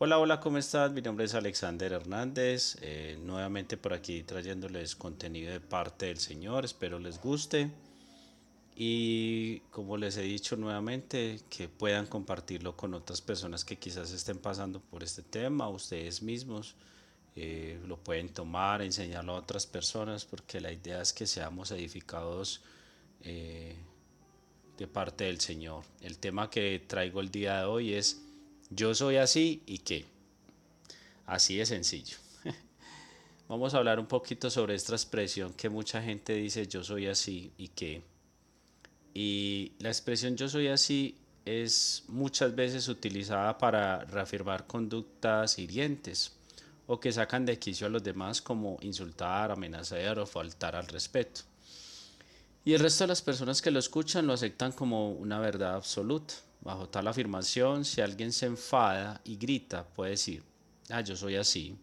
Hola, hola, ¿cómo estás? Mi nombre es Alexander Hernández, eh, nuevamente por aquí trayéndoles contenido de parte del Señor, espero les guste y como les he dicho nuevamente, que puedan compartirlo con otras personas que quizás estén pasando por este tema, ustedes mismos eh, lo pueden tomar, enseñarlo a otras personas, porque la idea es que seamos edificados eh, de parte del Señor. El tema que traigo el día de hoy es yo soy así y qué. Así de sencillo. Vamos a hablar un poquito sobre esta expresión que mucha gente dice yo soy así y qué. Y la expresión yo soy así es muchas veces utilizada para reafirmar conductas hirientes o que sacan de quicio a los demás como insultar, amenazar o faltar al respeto. Y el resto de las personas que lo escuchan lo aceptan como una verdad absoluta. Bajo tal afirmación, si alguien se enfada y grita, puede decir, ah, yo soy así.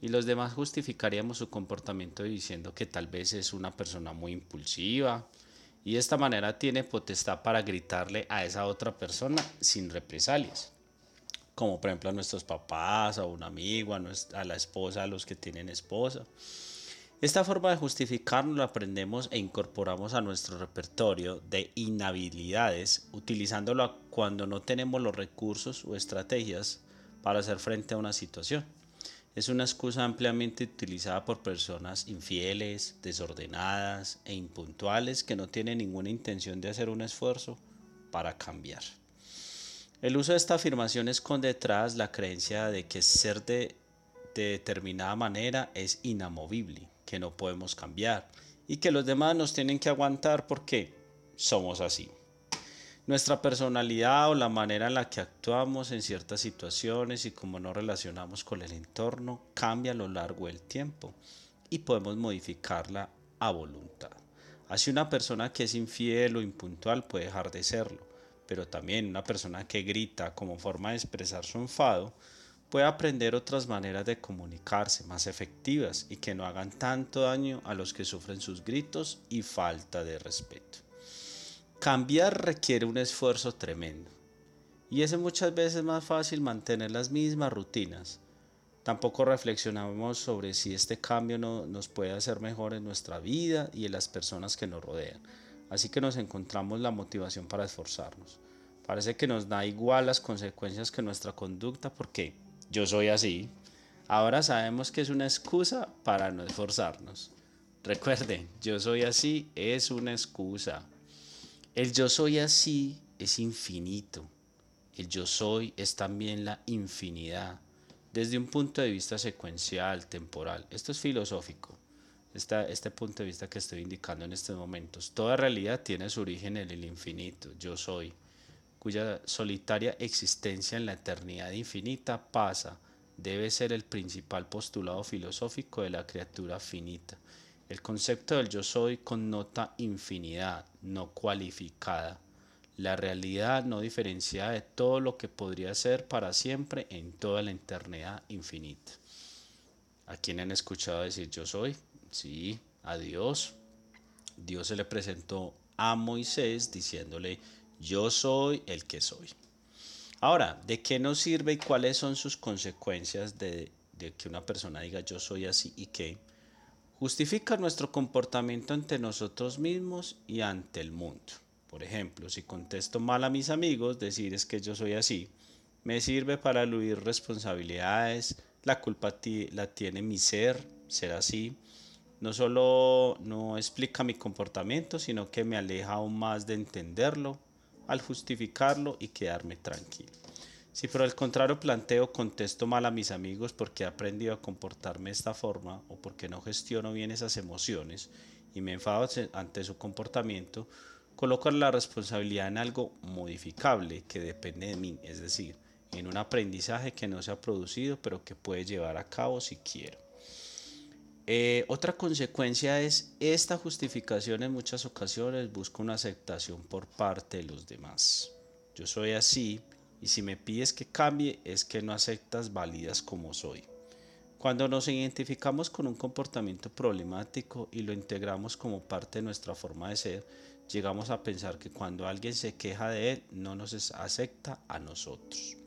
Y los demás justificaríamos su comportamiento diciendo que tal vez es una persona muy impulsiva y de esta manera tiene potestad para gritarle a esa otra persona sin represalias. Como por ejemplo a nuestros papás, a un amigo, a, a la esposa, a los que tienen esposa. Esta forma de justificarnos la aprendemos e incorporamos a nuestro repertorio de inhabilidades, utilizándolo cuando no tenemos los recursos o estrategias para hacer frente a una situación. Es una excusa ampliamente utilizada por personas infieles, desordenadas e impuntuales que no tienen ninguna intención de hacer un esfuerzo para cambiar. El uso de esta afirmación esconde detrás la creencia de que ser de determinada manera es inamovible que no podemos cambiar y que los demás nos tienen que aguantar porque somos así. Nuestra personalidad o la manera en la que actuamos en ciertas situaciones y cómo nos relacionamos con el entorno cambia a lo largo del tiempo y podemos modificarla a voluntad. Así una persona que es infiel o impuntual puede dejar de serlo, pero también una persona que grita como forma de expresar su enfado puede aprender otras maneras de comunicarse más efectivas y que no hagan tanto daño a los que sufren sus gritos y falta de respeto. Cambiar requiere un esfuerzo tremendo y es muchas veces más fácil mantener las mismas rutinas. Tampoco reflexionamos sobre si este cambio no, nos puede hacer mejor en nuestra vida y en las personas que nos rodean. Así que nos encontramos la motivación para esforzarnos. Parece que nos da igual las consecuencias que nuestra conducta porque yo soy así, ahora sabemos que es una excusa para no esforzarnos. Recuerden, yo soy así es una excusa. El yo soy así es infinito. El yo soy es también la infinidad, desde un punto de vista secuencial, temporal. Esto es filosófico, este punto de vista que estoy indicando en estos momentos. Toda realidad tiene su origen en el infinito, yo soy cuya solitaria existencia en la eternidad infinita pasa, debe ser el principal postulado filosófico de la criatura finita. El concepto del yo soy connota infinidad, no cualificada, la realidad no diferenciada de todo lo que podría ser para siempre en toda la eternidad infinita. ¿A quién han escuchado decir yo soy? Sí, a Dios. Dios se le presentó a Moisés diciéndole, yo soy el que soy. Ahora, ¿de qué nos sirve y cuáles son sus consecuencias de, que una persona diga yo soy así y qué? Justifica nuestro comportamiento ante nosotros mismos y ante el mundo. Por ejemplo, si contesto mal a mis amigos, decir es que yo soy así, me sirve para eludir responsabilidades, la culpa la tiene mi ser, ser así. No solo no explica mi comportamiento, sino que me aleja aún más de entenderlo, al justificarlo y quedarme tranquilo. Si por el contrario planteo contesto mal a mis amigos porque he aprendido a comportarme de esta forma o porque no gestiono bien esas emociones y me enfado ante su comportamiento, coloco la responsabilidad en algo modificable que depende de mí, es decir, en un aprendizaje que no se ha producido pero que puede llevar a cabo si quiero. Eh, otra consecuencia es esta justificación en muchas ocasiones busca una aceptación por parte de los demás. Yo soy así y si me pides que cambie es que no aceptas válidas como soy. Cuando nos identificamos con un comportamiento problemático y lo integramos como parte de nuestra forma de ser, llegamos a pensar que cuando alguien se queja de él no nos acepta a nosotros.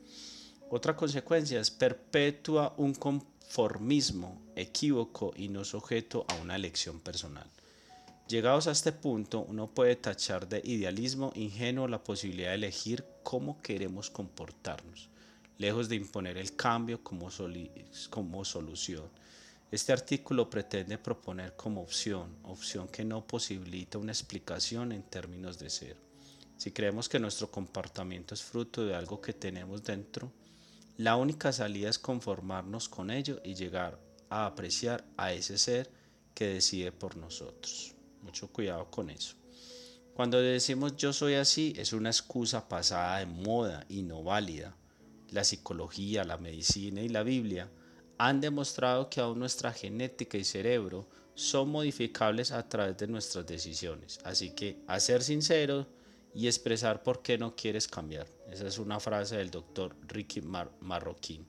Otra consecuencia es perpetua un conformismo equívoco y no sujeto a una elección personal. Llegados a este punto, uno puede tachar de idealismo ingenuo la posibilidad de elegir cómo queremos comportarnos, lejos de imponer el cambio como, como solución. Este artículo pretende proponer como opción, opción que no posibilita una explicación en términos de ser. Si creemos que nuestro comportamiento es fruto de algo que tenemos dentro, la única salida es conformarnos con ello y llegar a apreciar a ese ser que decide por nosotros. Mucho cuidado con eso. Cuando decimos yo soy así es una excusa pasada de moda y no válida. La psicología, la medicina y la Biblia han demostrado que aún nuestra genética y cerebro son modificables a través de nuestras decisiones. Así que a ser sincero y expresar por qué no quieres cambiar. Esa es una frase del doctor Ricky Marroquín.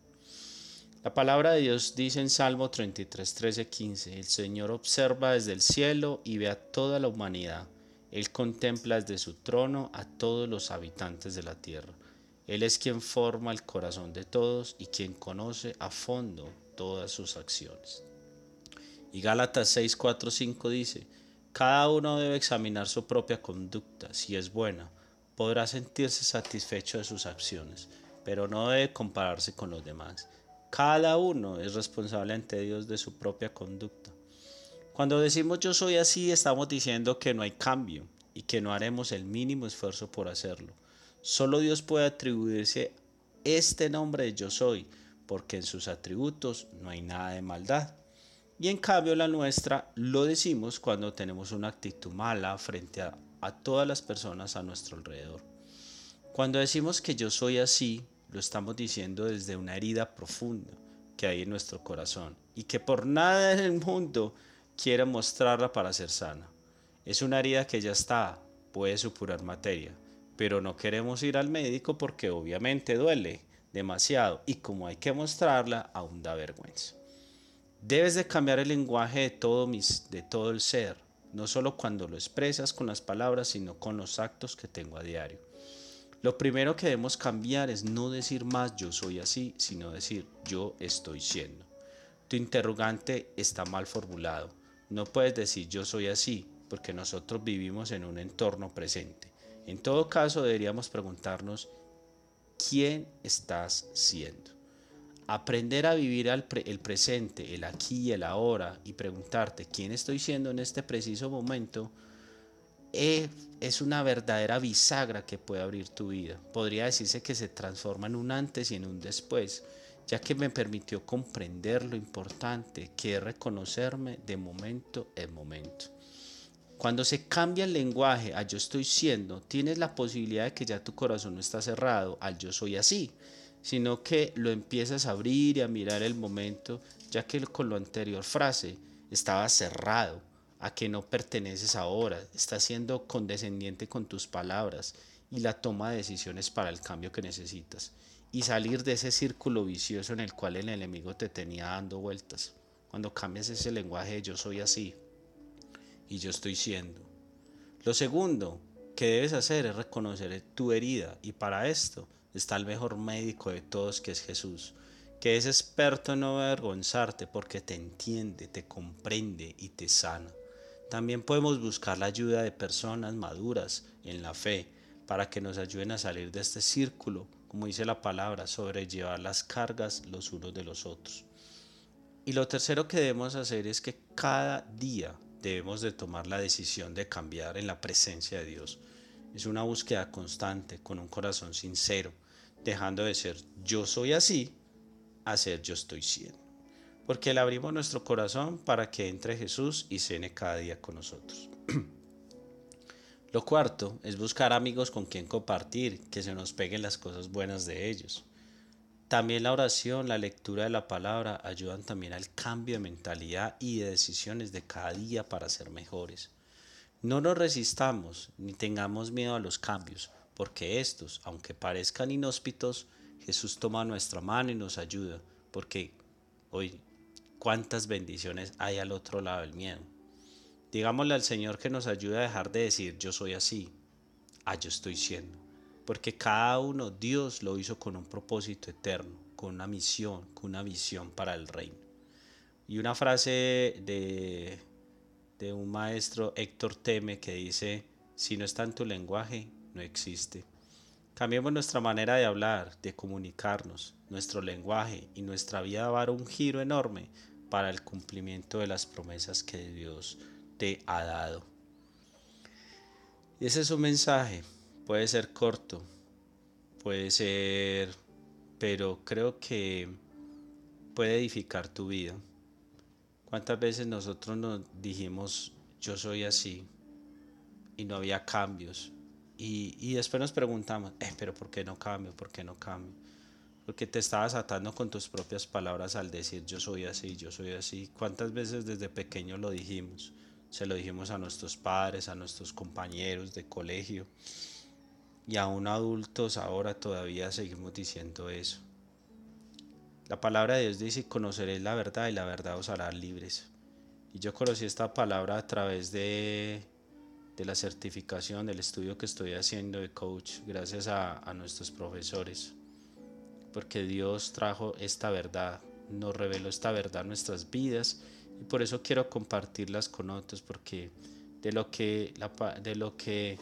La palabra de Dios dice en Salmo 33, 13, 15, el Señor observa desde el cielo y ve a toda la humanidad. Él contempla desde su trono a todos los habitantes de la tierra. Él es quien forma el corazón de todos y quien conoce a fondo todas sus acciones. Y Gálatas 6, 4, 5 dice, cada uno debe examinar su propia conducta, si es buena, podrá sentirse satisfecho de sus acciones, pero no debe compararse con los demás cada uno es responsable ante Dios de su propia conducta. Cuando decimos yo soy así, estamos diciendo que no hay cambio y que no haremos el mínimo esfuerzo por hacerlo. Solo Dios puede atribuirse este nombre de yo soy, porque en sus atributos no hay nada de maldad. Y en cambio la nuestra lo decimos cuando tenemos una actitud mala frente a, todas las personas a nuestro alrededor. Cuando decimos que yo soy así, lo estamos diciendo desde una herida profunda que hay en nuestro corazón y que por nada en el mundo quiere mostrarla para ser sana. Es una herida que ya está, puede supurar materia, pero no queremos ir al médico porque obviamente duele demasiado y como hay que mostrarla, aún da vergüenza. Debes de cambiar el lenguaje de todo, mis, de todo el ser, no solo cuando lo expresas con las palabras, sino con los actos que tengo a diario. Lo primero que debemos cambiar es no decir más yo soy así, sino decir yo estoy siendo. Tu interrogante está mal formulado. No puedes decir yo soy así, porque nosotros vivimos en un entorno presente. En todo caso, deberíamos preguntarnos, ¿quién estás siendo? Aprender a vivir el presente, el aquí y el ahora, y preguntarte, ¿quién estoy siendo en este preciso momento? es una verdadera bisagra que puede abrir tu vida. Podría decirse que se transforma en un antes y en un después, ya que me permitió comprender lo importante que es reconocerme de momento en momento. Cuando se cambia el lenguaje a yo estoy siendo, tienes la posibilidad de que ya tu corazón no está cerrado al yo soy así, sino que lo empiezas a abrir y a mirar el momento, ya que con lo anterior frase estaba cerrado a que no perteneces ahora, estás siendo condescendiente con tus palabras y la toma de decisiones para el cambio que necesitas y salir de ese círculo vicioso en el cual el enemigo te tenía dando vueltas. Cuando cambias ese lenguaje de yo soy así y yo estoy siendo. Lo segundo que debes hacer es reconocer tu herida y para esto está el mejor médico de todos que es Jesús, que es experto en no avergonzarte porque te entiende, te comprende y te sana. También podemos buscar la ayuda de personas maduras en la fe para que nos ayuden a salir de este círculo, como dice la palabra, sobrellevar las cargas los unos de los otros. Y lo tercero que debemos hacer es que cada día debemos de tomar la decisión de cambiar en la presencia de Dios. Es una búsqueda constante, con un corazón sincero, dejando de ser yo soy así a ser yo estoy siendo porque le abrimos nuestro corazón para que entre Jesús y cene cada día con nosotros. Lo cuarto es buscar amigos con quien compartir, que se nos peguen las cosas buenas de ellos. También la oración, la lectura de la palabra ayudan también al cambio de mentalidad y de decisiones de cada día para ser mejores. No nos resistamos ni tengamos miedo a los cambios, porque estos, aunque parezcan inhóspitos, Jesús toma nuestra mano y nos ayuda, porque hoy cuántas bendiciones hay al otro lado del miedo. Digámosle al Señor que nos ayude a dejar de decir yo soy así, a yo estoy siendo. porque cada uno Dios lo hizo con un propósito eterno, con una misión, con una visión para el reino. Y una frase de, de un maestro Héctor Teme que dice, si no está en tu lenguaje, no existe. Cambiemos nuestra manera de hablar, de comunicarnos, nuestro lenguaje y nuestra vida va a dar un giro enorme para el cumplimiento de las promesas que Dios te ha dado. Y ese es un mensaje, puede ser corto, puede ser, pero creo que puede edificar tu vida. ¿Cuántas veces nosotros nos dijimos, yo soy así, y no había cambios? Y, después nos preguntamos, eh, pero ¿por qué no cambio? ¿Por qué no cambio? Porque te estabas atando con tus propias palabras al decir yo soy así, yo soy así. ¿Cuántas veces desde pequeño lo dijimos? Se lo dijimos a nuestros padres, a nuestros compañeros de colegio. Y aún adultos ahora todavía seguimos diciendo eso. La palabra de Dios dice, conoceréis la verdad y la verdad os hará libres. Y yo conocí esta palabra a través de, de la certificación, del estudio que estoy haciendo de coach, gracias a, nuestros profesores. Porque Dios trajo esta verdad, nos reveló esta verdad en nuestras vidas. Y por eso quiero compartirlas con otros porque de lo que de lo que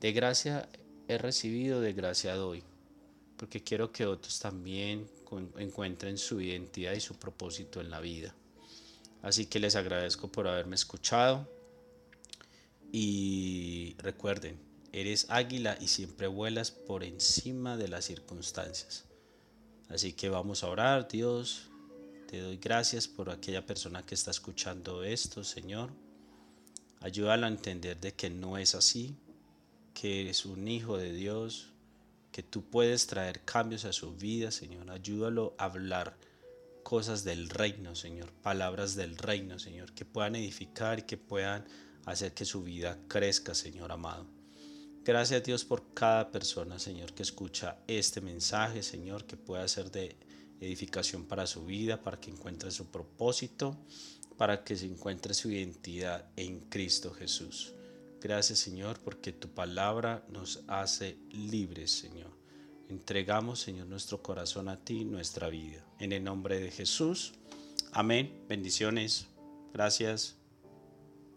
de gracia he recibido de gracia doy. Porque quiero que otros también encuentren su identidad y su propósito en la vida. Así que les agradezco por haberme escuchado y recuerden eres águila y siempre vuelas por encima de las circunstancias así que vamos a orar Dios te doy gracias por aquella persona que está escuchando esto, Señor. Ayúdalo a entender de que no es así, que eres un hijo de Dios, que tú puedes traer cambios a su vida, Señor. Ayúdalo a hablar cosas del reino, Señor, palabras del reino, Señor, que puedan edificar que puedan hacer que su vida crezca, Señor amado. Gracias Dios por cada persona, Señor, que escucha este mensaje, Señor, que pueda ser de edificación para su vida, para que encuentre su propósito, para que se encuentre su identidad en Cristo Jesús. Gracias Señor porque tu palabra nos hace libres Señor. Entregamos Señor nuestro corazón a ti, nuestra vida. En el nombre de Jesús. Amén. Bendiciones. Gracias.